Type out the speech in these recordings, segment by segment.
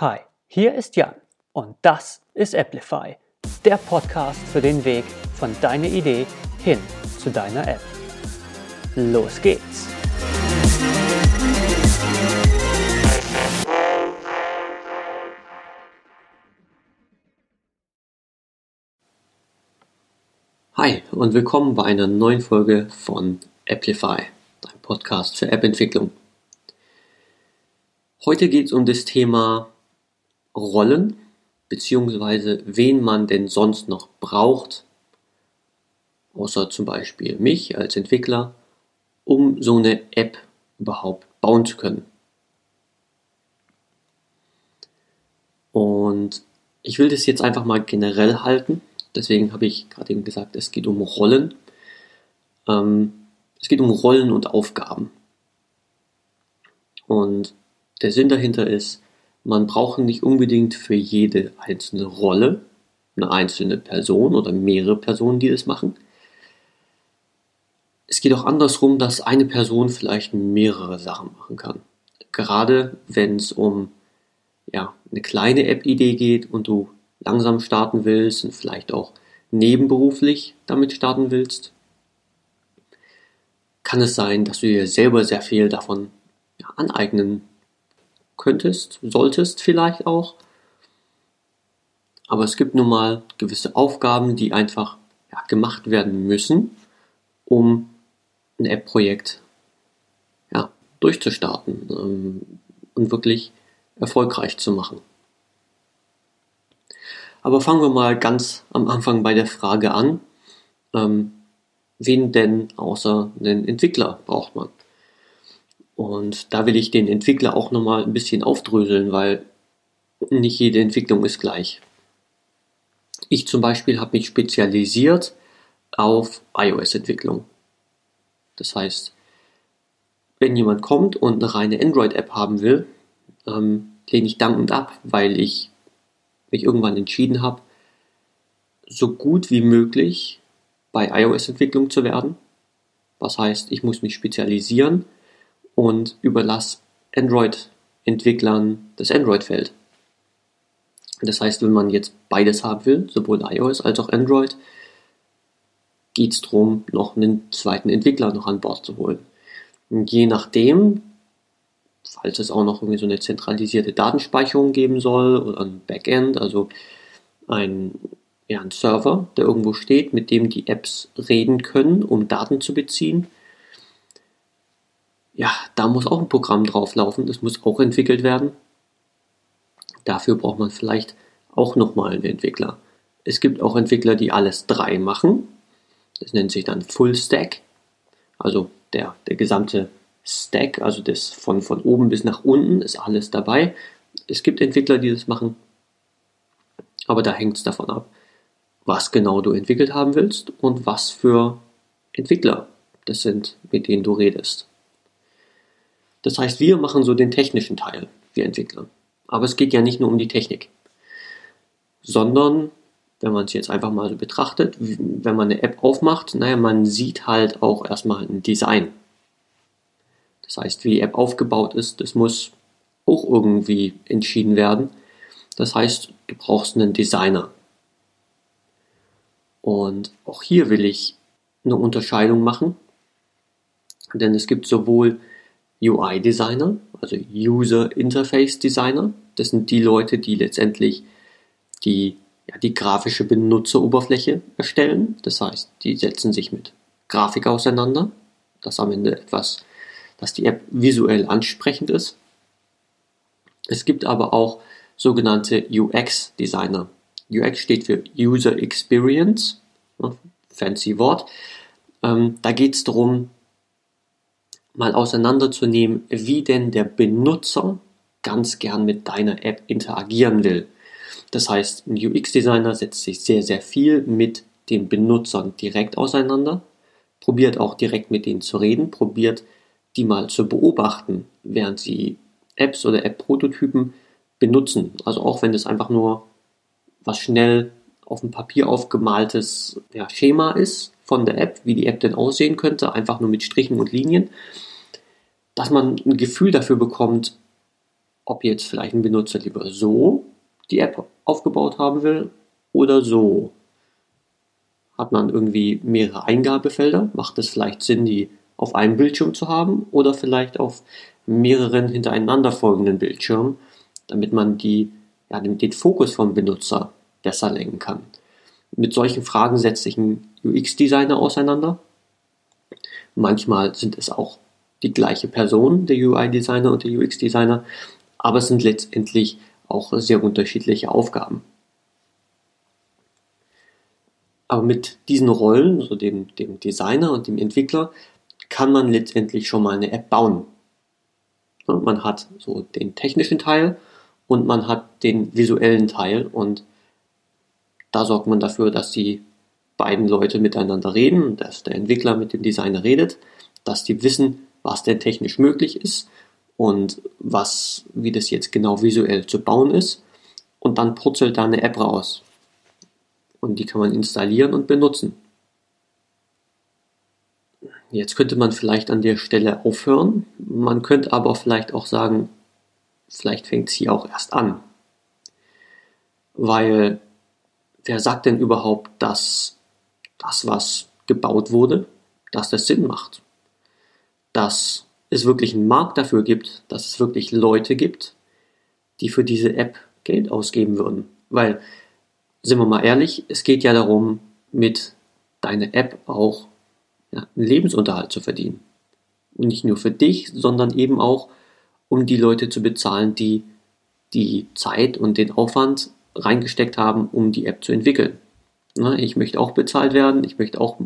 Hi, hier ist Jan und das ist Applify, der Podcast für den Weg von deiner Idee hin zu deiner App. Los geht's! Hi und willkommen bei einer neuen Folge von Applify, dein Podcast für App-Entwicklung. Heute geht es um das Thema Rollen, beziehungsweise wen man denn sonst noch braucht, außer zum Beispiel mich als Entwickler, um so eine App überhaupt bauen zu können. Und ich will das jetzt einfach mal generell halten. Deswegen habe ich gerade eben gesagt, es geht um Rollen. Ähm, es geht um Rollen und Aufgaben. Und der Sinn dahinter ist, man braucht nicht unbedingt für jede einzelne Rolle eine einzelne Person oder mehrere Personen, die das machen. Es geht auch andersrum, dass eine Person vielleicht mehrere Sachen machen kann. Gerade wenn es um ja, eine kleine App-Idee geht und du langsam starten willst und vielleicht auch nebenberuflich damit starten willst, kann es sein, dass du dir selber sehr viel davon ja, aneignen könntest, solltest vielleicht auch. Aber es gibt nun mal gewisse Aufgaben, die einfach ja, gemacht werden müssen, um ein App-Projekt ja, durchzustarten ähm, und wirklich erfolgreich zu machen. Aber fangen wir mal ganz am Anfang bei der Frage an, ähm, wen denn außer einen Entwickler braucht man? Und da will ich den Entwickler auch nochmal ein bisschen aufdröseln, weil nicht jede Entwicklung ist gleich. Ich zum Beispiel habe mich spezialisiert auf iOS-Entwicklung. Das heißt, wenn jemand kommt und eine reine Android-App haben will, ähm, lehne ich dankend ab, weil ich mich irgendwann entschieden habe, so gut wie möglich bei iOS-Entwicklung zu werden. Was heißt, ich muss mich spezialisieren und überlasse Android-Entwicklern das Android-Feld. Das heißt, wenn man jetzt beides haben will, sowohl iOS als auch Android, geht es darum, noch einen zweiten Entwickler noch an Bord zu holen. Und je nachdem, falls es auch noch irgendwie so eine zentralisierte Datenspeicherung geben soll oder ein Backend, also ein, ja, ein Server, der irgendwo steht, mit dem die Apps reden können, um Daten zu beziehen, ja, da muss auch ein Programm drauflaufen, das muss auch entwickelt werden. Dafür braucht man vielleicht auch nochmal einen Entwickler. Es gibt auch Entwickler, die alles drei machen. Das nennt sich dann Full Stack. Also der, der gesamte Stack, also das von, von oben bis nach unten ist alles dabei. Es gibt Entwickler, die das machen. Aber da hängt es davon ab, was genau du entwickelt haben willst und was für Entwickler das sind, mit denen du redest. Das heißt, wir machen so den technischen Teil, wir Entwickler. Aber es geht ja nicht nur um die Technik, sondern wenn man es jetzt einfach mal so betrachtet, wenn man eine App aufmacht, naja, man sieht halt auch erstmal ein Design. Das heißt, wie die App aufgebaut ist, das muss auch irgendwie entschieden werden. Das heißt, du brauchst einen Designer. Und auch hier will ich eine Unterscheidung machen, denn es gibt sowohl UI-Designer, also User Interface Designer. Das sind die Leute, die letztendlich die, ja, die grafische Benutzeroberfläche erstellen. Das heißt, die setzen sich mit Grafik auseinander, dass am Ende etwas, dass die App visuell ansprechend ist. Es gibt aber auch sogenannte UX-Designer. UX steht für User Experience, fancy Wort. Ähm, da geht es darum, mal auseinanderzunehmen, wie denn der Benutzer ganz gern mit deiner App interagieren will. Das heißt, ein UX-Designer setzt sich sehr, sehr viel mit den Benutzern direkt auseinander, probiert auch direkt mit denen zu reden, probiert die mal zu beobachten, während sie Apps oder App-Prototypen benutzen. Also auch wenn es einfach nur was schnell auf dem Papier aufgemaltes ja, Schema ist von der App, wie die App denn aussehen könnte, einfach nur mit Strichen und Linien, dass man ein Gefühl dafür bekommt, ob jetzt vielleicht ein Benutzer lieber so die App aufgebaut haben will oder so. Hat man irgendwie mehrere Eingabefelder? Macht es vielleicht Sinn, die auf einem Bildschirm zu haben oder vielleicht auf mehreren hintereinander folgenden Bildschirmen, damit man die, ja, den, den Fokus vom Benutzer besser lenken kann. Mit solchen Fragen setzt sich ein UX-Designer auseinander. Manchmal sind es auch die gleiche Person, der UI-Designer und der UX-Designer, aber es sind letztendlich auch sehr unterschiedliche Aufgaben. Aber mit diesen Rollen, also dem, dem Designer und dem Entwickler, kann man letztendlich schon mal eine App bauen. Man hat so den technischen Teil und man hat den visuellen Teil und da sorgt man dafür, dass die beiden Leute miteinander reden, dass der Entwickler mit dem Designer redet, dass die wissen, was denn technisch möglich ist und was, wie das jetzt genau visuell zu bauen ist. Und dann purzelt da eine App raus. Und die kann man installieren und benutzen. Jetzt könnte man vielleicht an der Stelle aufhören. Man könnte aber vielleicht auch sagen, vielleicht fängt es hier auch erst an. Weil wer sagt denn überhaupt, dass das, was gebaut wurde, dass das Sinn macht? Dass es wirklich einen Markt dafür gibt, dass es wirklich Leute gibt, die für diese App Geld ausgeben würden. Weil, sind wir mal ehrlich, es geht ja darum, mit deiner App auch ja, einen Lebensunterhalt zu verdienen. Und nicht nur für dich, sondern eben auch, um die Leute zu bezahlen, die die Zeit und den Aufwand reingesteckt haben, um die App zu entwickeln. Ich möchte auch bezahlt werden, ich möchte auch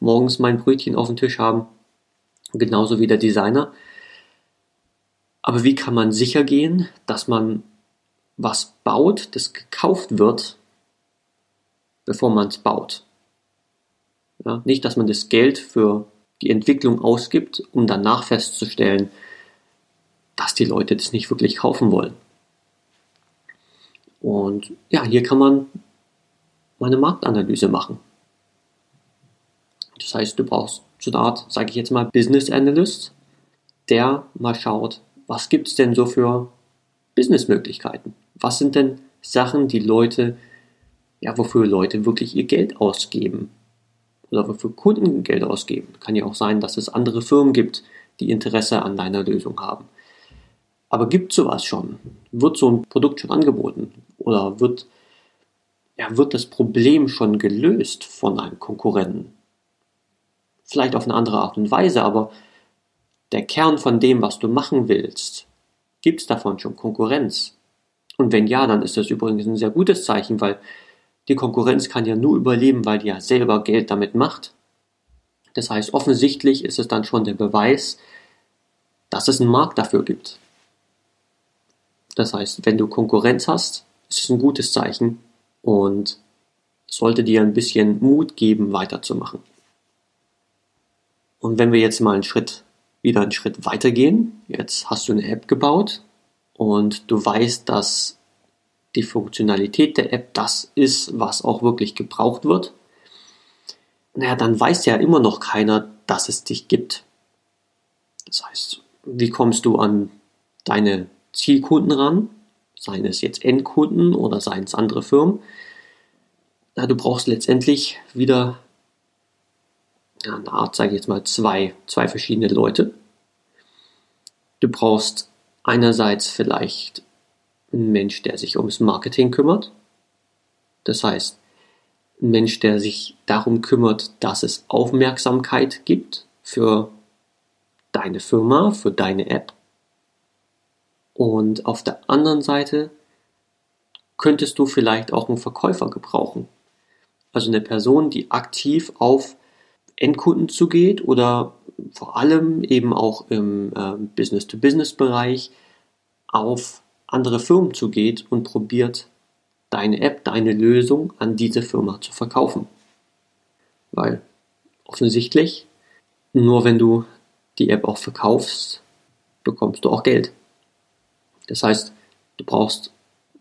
morgens mein Brötchen auf dem Tisch haben genauso wie der Designer. Aber wie kann man sicher gehen, dass man was baut, das gekauft wird, bevor man es baut? Ja, nicht, dass man das Geld für die Entwicklung ausgibt, um danach festzustellen, dass die Leute das nicht wirklich kaufen wollen. Und ja, hier kann man mal eine Marktanalyse machen. Das heißt, du brauchst so eine Art, sage ich jetzt mal, Business Analyst, der mal schaut, was gibt es denn so für Businessmöglichkeiten? Was sind denn Sachen, die Leute, ja, wofür Leute wirklich ihr Geld ausgeben? Oder wofür Kunden Geld ausgeben? Kann ja auch sein, dass es andere Firmen gibt, die Interesse an deiner Lösung haben. Aber gibt sowas schon? Wird so ein Produkt schon angeboten? Oder wird, ja, wird das Problem schon gelöst von einem Konkurrenten? vielleicht auf eine andere Art und Weise, aber der Kern von dem, was du machen willst, gibt es davon schon Konkurrenz? Und wenn ja, dann ist das übrigens ein sehr gutes Zeichen, weil die Konkurrenz kann ja nur überleben, weil die ja selber Geld damit macht. Das heißt, offensichtlich ist es dann schon der Beweis, dass es einen Markt dafür gibt. Das heißt, wenn du Konkurrenz hast, ist es ein gutes Zeichen und sollte dir ein bisschen Mut geben, weiterzumachen. Und wenn wir jetzt mal einen Schritt, wieder einen Schritt weitergehen, jetzt hast du eine App gebaut und du weißt, dass die Funktionalität der App das ist, was auch wirklich gebraucht wird, naja, dann weiß ja immer noch keiner, dass es dich gibt. Das heißt, wie kommst du an deine Zielkunden ran? Seien es jetzt Endkunden oder seien es andere Firmen? Na, du brauchst letztendlich wieder ja, eine Art, sage ich jetzt mal, zwei, zwei verschiedene Leute. Du brauchst einerseits vielleicht einen Mensch, der sich ums Marketing kümmert. Das heißt, ein Mensch, der sich darum kümmert, dass es Aufmerksamkeit gibt für deine Firma, für deine App. Und auf der anderen Seite könntest du vielleicht auch einen Verkäufer gebrauchen. Also eine Person, die aktiv auf Endkunden zugeht oder vor allem eben auch im äh, Business-to-Business-Bereich auf andere Firmen zugeht und probiert, deine App, deine Lösung an diese Firma zu verkaufen. Weil offensichtlich, nur wenn du die App auch verkaufst, bekommst du auch Geld. Das heißt, du brauchst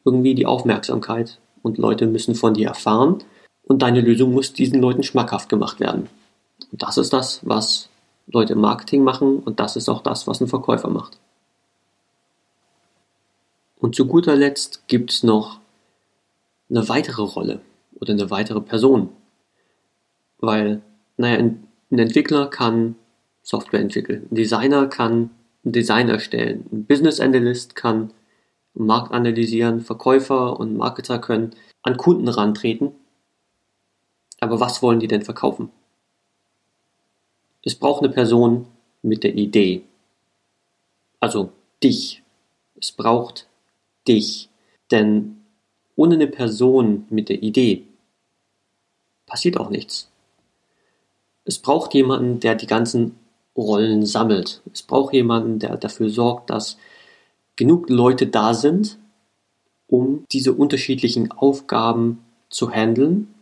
irgendwie die Aufmerksamkeit und Leute müssen von dir erfahren und deine Lösung muss diesen Leuten schmackhaft gemacht werden. Und das ist das, was Leute im Marketing machen und das ist auch das, was ein Verkäufer macht. Und zu guter Letzt gibt es noch eine weitere Rolle oder eine weitere Person. Weil, naja, ein, Entwickler kann Software entwickeln, ein Designer kann ein Design erstellen, ein Business Analyst kann Markt analysieren, Verkäufer und Marketer können an Kunden rantreten. Aber was wollen die denn verkaufen? Es braucht eine Person mit der Idee. Also dich. Es braucht dich. Denn ohne eine Person mit der Idee passiert auch nichts. Es braucht jemanden, der die ganzen Rollen sammelt. Es braucht jemanden, der dafür sorgt, dass genug Leute da sind, um diese unterschiedlichen Aufgaben zu handeln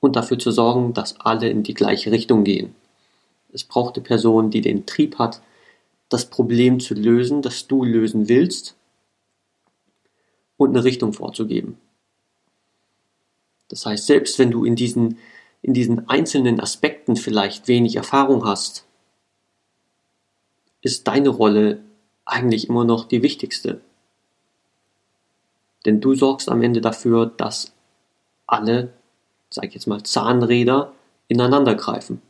und dafür zu sorgen, dass alle in die gleiche Richtung gehen. Es braucht eine Person, die den Trieb hat, das Problem zu lösen, das du lösen willst und eine Richtung vorzugeben. Das heißt, selbst wenn du in diesen, in diesen einzelnen Aspekten vielleicht wenig Erfahrung hast, ist deine Rolle eigentlich immer noch die wichtigste. Denn du sorgst am Ende dafür, dass alle, sag ich jetzt mal, Zahnräder ineinander greifen.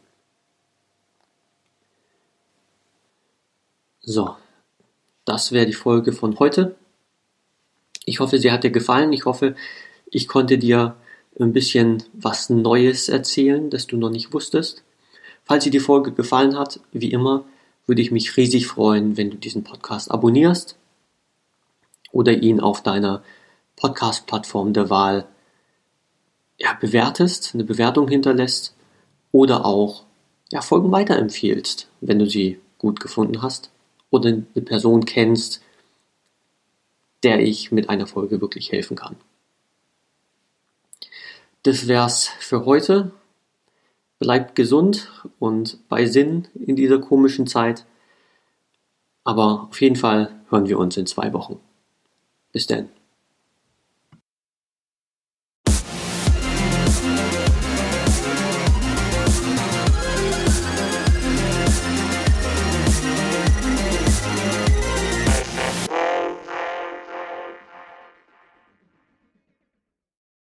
So, das wäre die Folge von heute. Ich hoffe, sie hat dir gefallen. Ich hoffe, ich konnte dir ein bisschen was Neues erzählen, das du noch nicht wusstest. Falls dir die Folge gefallen hat, wie immer, würde ich mich riesig freuen, wenn du diesen Podcast abonnierst oder ihn auf deiner Podcast-Plattform der Wahl ja, bewertest, eine Bewertung hinterlässt oder auch ja, Folgen weiterempfiehlst, wenn du sie gut gefunden hast oder eine Person kennst, der ich mit einer Folge wirklich helfen kann. Das wär's für heute. Bleibt gesund und bei Sinn in dieser komischen Zeit. Aber auf jeden Fall hören wir uns in zwei Wochen. Bis dann.